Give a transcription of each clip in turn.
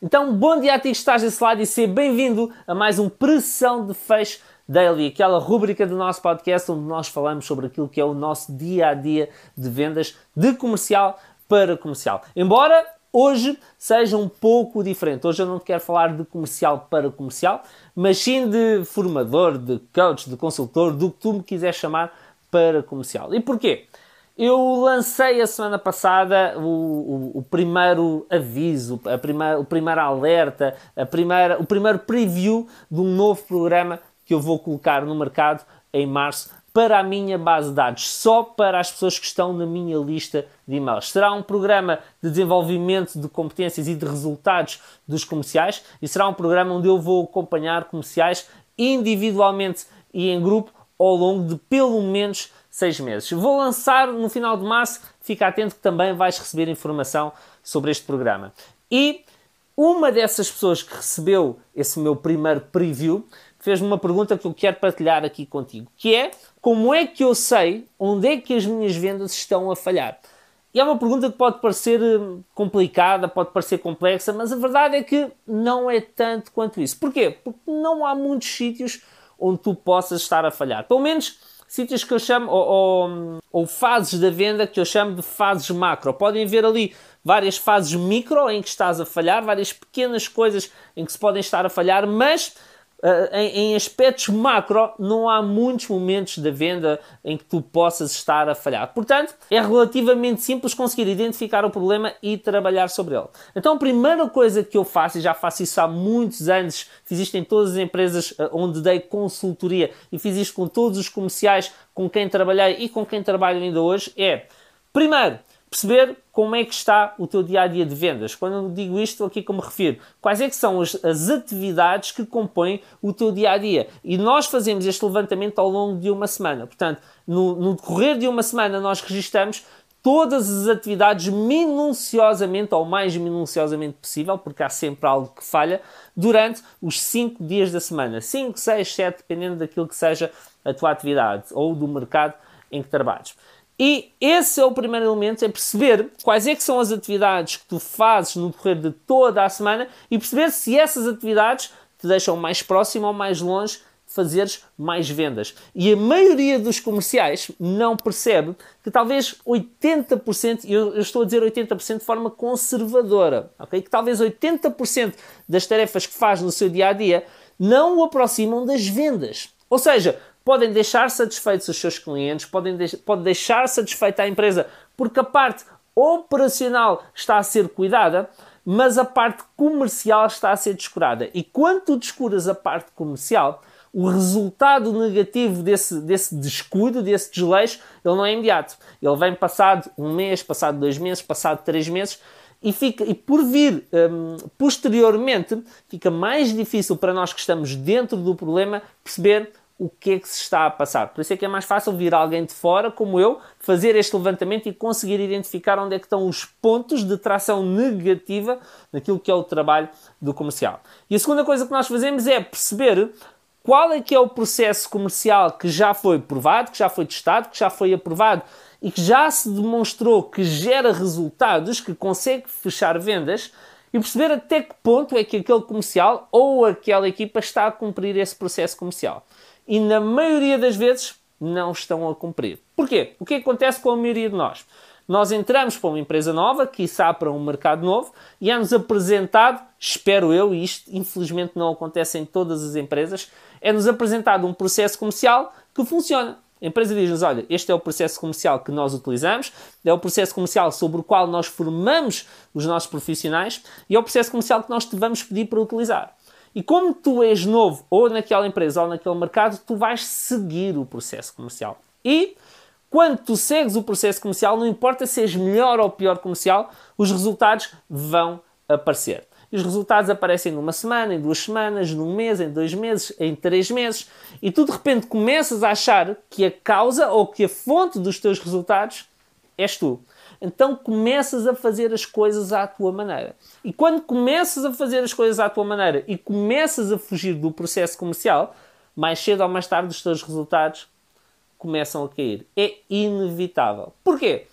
Então, bom dia a ti que estás desse lado e seja bem-vindo a mais um Pressão de Fecho Daily, aquela rúbrica do nosso podcast onde nós falamos sobre aquilo que é o nosso dia a dia de vendas de comercial para comercial. Embora hoje seja um pouco diferente. Hoje eu não te quero falar de comercial para comercial, mas sim de formador, de coach, de consultor, do que tu me quiseres chamar para comercial. E porquê? Eu lancei a semana passada o, o, o primeiro aviso, a primeira, o primeiro alerta, a primeira, o primeiro preview de um novo programa que eu vou colocar no mercado em março para a minha base de dados, só para as pessoas que estão na minha lista de e-mails. Será um programa de desenvolvimento de competências e de resultados dos comerciais e será um programa onde eu vou acompanhar comerciais individualmente e em grupo ao longo de pelo menos seis meses. Vou lançar no final de março, fica atento que também vais receber informação sobre este programa. E uma dessas pessoas que recebeu esse meu primeiro preview fez-me uma pergunta que eu quero partilhar aqui contigo, que é como é que eu sei onde é que as minhas vendas estão a falhar? E é uma pergunta que pode parecer hum, complicada, pode parecer complexa, mas a verdade é que não é tanto quanto isso. Porquê? Porque não há muitos sítios onde tu possas estar a falhar. Pelo menos sítios que eu chamo, ou, ou, ou, fases da venda que eu chamo de fases macro. Podem ver ali várias fases micro em que estás a falhar, várias pequenas coisas em que se podem estar a falhar, mas em, em, aspectos macro, não há muitos momentos da venda em que tu possas estar a falhar. Portanto, é relativamente simples conseguir identificar o problema e trabalhar sobre ele. Então, a primeira coisa que eu faço, e já faço isso há muitos anos, fiz isto em todas as empresas uh, onde dei consultoria e fiz isto com todos os comerciais com quem trabalhei e com quem trabalho ainda hoje, é primeiro perceber como é que está o teu dia a dia de vendas. Quando eu digo isto, aqui como me refiro, quais é que são as, as, atividades que compõem o teu dia a dia. E nós fazemos este levantamento ao longo de uma semana. Portanto, no, no decorrer de uma semana, nós registramos todas as atividades minuciosamente, ou mais minuciosamente possível, porque há sempre algo que falha, durante os 5 dias da semana. 5, 6, 7, dependendo daquilo que seja a tua atividade ou do mercado em que trabalhas. E esse é o primeiro elemento, é perceber quais é que são as atividades que tu fazes no decorrer de toda a semana e perceber se essas atividades te deixam mais próximo ou mais longe de fazeres mais vendas. E a maioria dos comerciais não percebe que talvez 80%, eu, eu estou a dizer 80% de forma conservadora, ok? Que talvez 80% das tarefas que faz no seu dia a dia não o aproximam das vendas. Ou seja, podem deixar satisfeitos os seus clientes, podem de pode deixar satisfeita a empresa, porque a parte operacional está a ser cuidada, mas a parte comercial está a ser descurada. E quando tu descuras a parte comercial, o resultado negativo desse, desse descuido, desse desleixo, ele não é imediato. Ele vem passado um mês, passado dois meses, passado três meses, e, fica, e por vir um, posteriormente, fica mais difícil para nós que estamos dentro do problema perceber o que é que se está a passar. Por isso é que é mais fácil vir alguém de fora, como eu, fazer este levantamento e conseguir identificar onde é que estão os pontos de tração negativa naquilo que é o trabalho do comercial. E a segunda coisa que nós fazemos é perceber qual é que é o processo comercial que já foi provado, que já foi testado, que já foi aprovado e que já se demonstrou que gera resultados, que consegue fechar vendas e perceber até que ponto é que aquele comercial ou aquela equipa está a cumprir esse processo comercial e na maioria das vezes não estão a cumprir. Porquê? O que acontece com a maioria de nós? Nós entramos para uma empresa nova, quiçá para um mercado novo, e é-nos apresentado, espero eu, e isto infelizmente não acontece em todas as empresas, é-nos apresentado um processo comercial que funciona. A empresa diz-nos: olha, este é o processo comercial que nós utilizamos, é o processo comercial sobre o qual nós formamos os nossos profissionais e é o processo comercial que nós te vamos pedir para utilizar. E como tu és novo, ou naquela empresa ou naquele mercado, tu vais seguir o processo comercial. E quando tu segues o processo comercial, não importa se és melhor ou pior comercial, os resultados vão aparecer. E os resultados aparecem numa semana, em duas semanas, num mês, em dois meses, em três meses. E tu de repente começas a achar que a causa ou que a fonte dos teus resultados és tu então começas a fazer as coisas à tua maneira. E quando começas a fazer as coisas à tua maneira e começas a fugir do processo comercial, mais cedo ou mais tarde os teus resultados começam a cair. É inevitável. Porquê?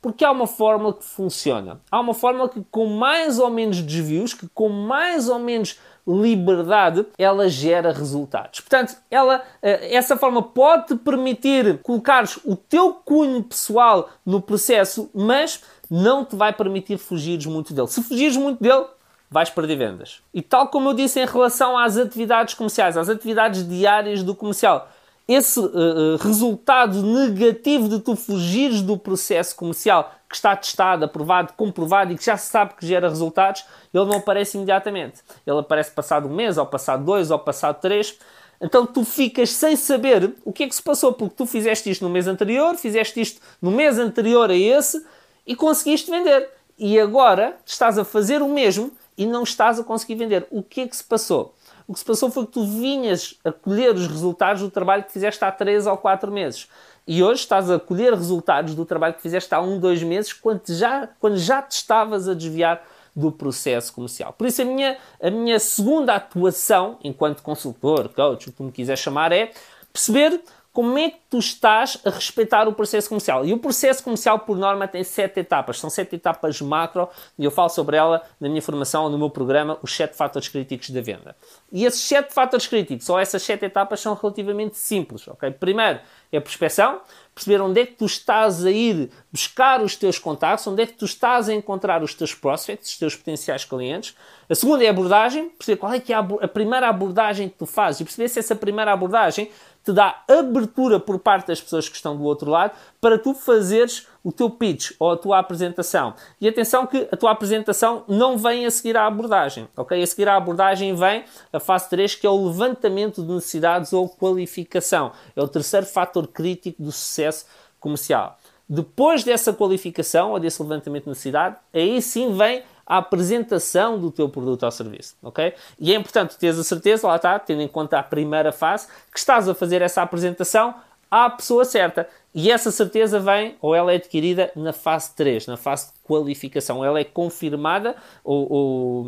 Porque há uma fórmula que funciona. Há uma fórmula que, com mais ou menos desvios, que com mais ou menos liberdade, ela gera resultados. Portanto, ela, eh, essa forma pode permitir colocares o teu cunho pessoal no processo, mas não te vai permitir fugires muito dele. Se fugires muito dele, vais perder vendas. E tal como eu disse em relação às atividades comerciais, às atividades diárias do comercial, esse uh, resultado negativo de tu fugires do processo comercial que está testado, aprovado, comprovado e que já se sabe que gera resultados, ele não aparece imediatamente. Ele aparece passado um mês, ou passado dois, ou passado três. Então tu ficas sem saber o que é que se passou, porque tu fizeste isto no mês anterior, fizeste isto no mês anterior a esse e conseguiste vender. E agora estás a fazer o mesmo e não estás a conseguir vender. O que é que se passou? O que se passou foi que tu vinhas a colher os resultados do trabalho que fizeste há 3 ou 4 meses. E hoje estás a colher resultados do trabalho que fizeste há 1, 2 meses, quando já, quando já te estavas a desviar do processo comercial. Por isso, a minha, a minha segunda atuação, enquanto consultor, coach, o que me quiser chamar, é perceber como é que tu estás a respeitar o processo comercial. E o processo comercial, por norma, tem sete etapas. São sete etapas macro e eu falo sobre ela na minha formação no meu programa, os sete fatores críticos da venda. E esses sete fatores críticos, ou essas sete etapas, são relativamente simples. Okay? Primeiro é a prospecção, perceber onde é que tu estás a ir buscar os teus contactos, onde é que tu estás a encontrar os teus prospects, os teus potenciais clientes. A segunda é a abordagem, perceber qual é que é a primeira abordagem que tu fazes e perceber se essa primeira abordagem te dá abertura por parte das pessoas que estão do outro lado para tu fazeres o teu pitch ou a tua apresentação. E atenção que a tua apresentação não vem a seguir à abordagem, ok? A seguir à abordagem vem a fase 3, que é o levantamento de necessidades ou qualificação. É o terceiro fator crítico do sucesso comercial. Depois dessa qualificação ou desse levantamento de necessidade, aí sim vem a apresentação do teu produto ou serviço, ok? E é importante teres a certeza, lá está, tendo em conta a primeira fase, que estás a fazer essa apresentação à pessoa certa. E essa certeza vem, ou ela é adquirida na fase 3, na fase de qualificação. Ela é confirmada ou, ou,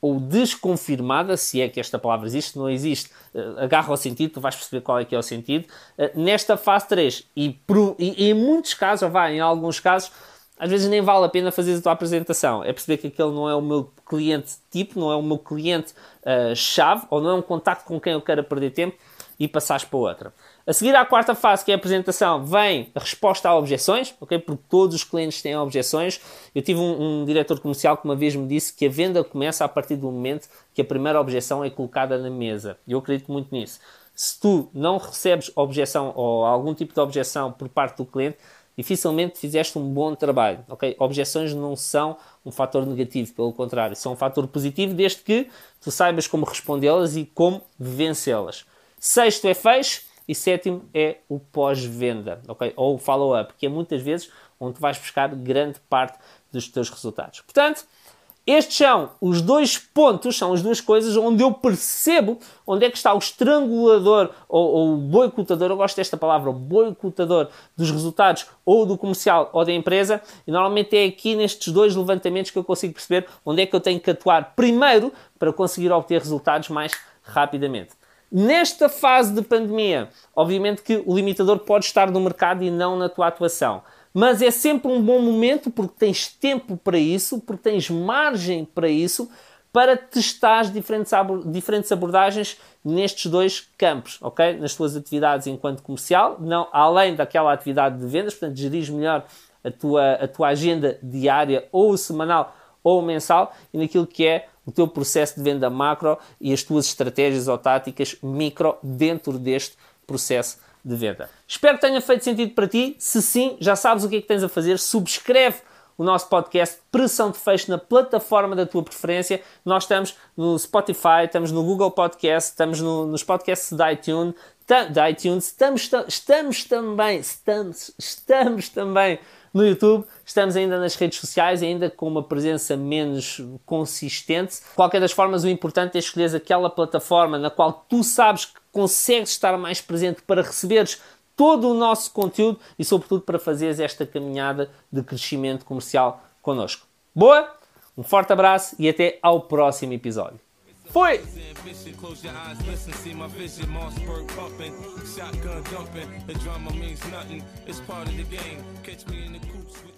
ou desconfirmada, se é que esta palavra existe, não existe, uh, agarra o sentido, tu vais perceber qual é que é o sentido, uh, nesta fase 3. E, e, e, em muitos casos, ou vai, em alguns casos, às vezes nem vale a pena fazer a tua apresentação. É perceber que aquele não é o meu cliente tipo, não é o meu cliente uh, chave, ou não é um contacto com quem eu quero perder tempo e passares para outra. A seguir à quarta fase, que é a apresentação, vem a resposta a objeções, ok? Porque todos os clientes têm objeções. Eu tive um, um, diretor comercial que uma vez me disse que a venda começa a partir do momento que a primeira objeção é colocada na mesa. Eu acredito muito nisso. Se tu não recebes objeção ou algum tipo de objeção por parte do cliente, dificilmente fizeste um bom trabalho. Okay? Objeções não são um fator negativo, pelo contrário, são um fator positivo desde que tu saibas como respondê-las e como vencê-las. Sexto é fecho e sétimo é o pós-venda, okay? ou o follow-up, que é muitas vezes onde vais buscar grande parte dos teus resultados. Portanto, estes são os dois pontos, são as duas coisas onde eu percebo onde é que está o estrangulador ou, ou o boicotador, eu gosto desta palavra, o boicotador dos resultados ou do comercial ou da empresa, e normalmente é aqui nestes dois levantamentos que eu consigo perceber onde é que eu tenho que atuar primeiro para conseguir obter resultados mais rapidamente. Nesta fase de pandemia, obviamente que o limitador pode estar no mercado e não na tua atuação. Mas é sempre um bom momento porque tens tempo para isso, porque tens margem para isso, para testar diferentes, diferentes abordagens nestes dois campos, ok? Nas tuas atividades enquanto comercial, não, além daquela atividade de vendas, portanto, gerir melhor a tua, a tua agenda diária ou semanal ou mensal e naquilo que é o teu processo de venda macro e as tuas estratégias ou táticas micro dentro deste processo de venda. Espero que tenha feito sentido para ti. Se sim, já sabes o que é que tens a fazer. Subscreve o nosso podcast Pressão de Fecho na plataforma da tua preferência. Nós estamos no Spotify, estamos no Google Podcast, estamos no, nos podcasts da iTunes, da iTunes estamos, estamos também, estamos, estamos também no YouTube, estamos ainda nas redes sociais, ainda com uma presença menos consistente. Qualquer das formas, o importante é escolher aquela plataforma na qual tu sabes que consegues estar mais presente para receberes todo o nosso conteúdo e, sobretudo, para fazeres esta caminhada de crescimento comercial connosco. Boa? Um forte abraço e até ao próximo episódio. Foi! Close your eyes, listen, see my vision, Mossberg pumping, shotgun dumping. The drama means nothing, it's part of the game. Catch me in the coop.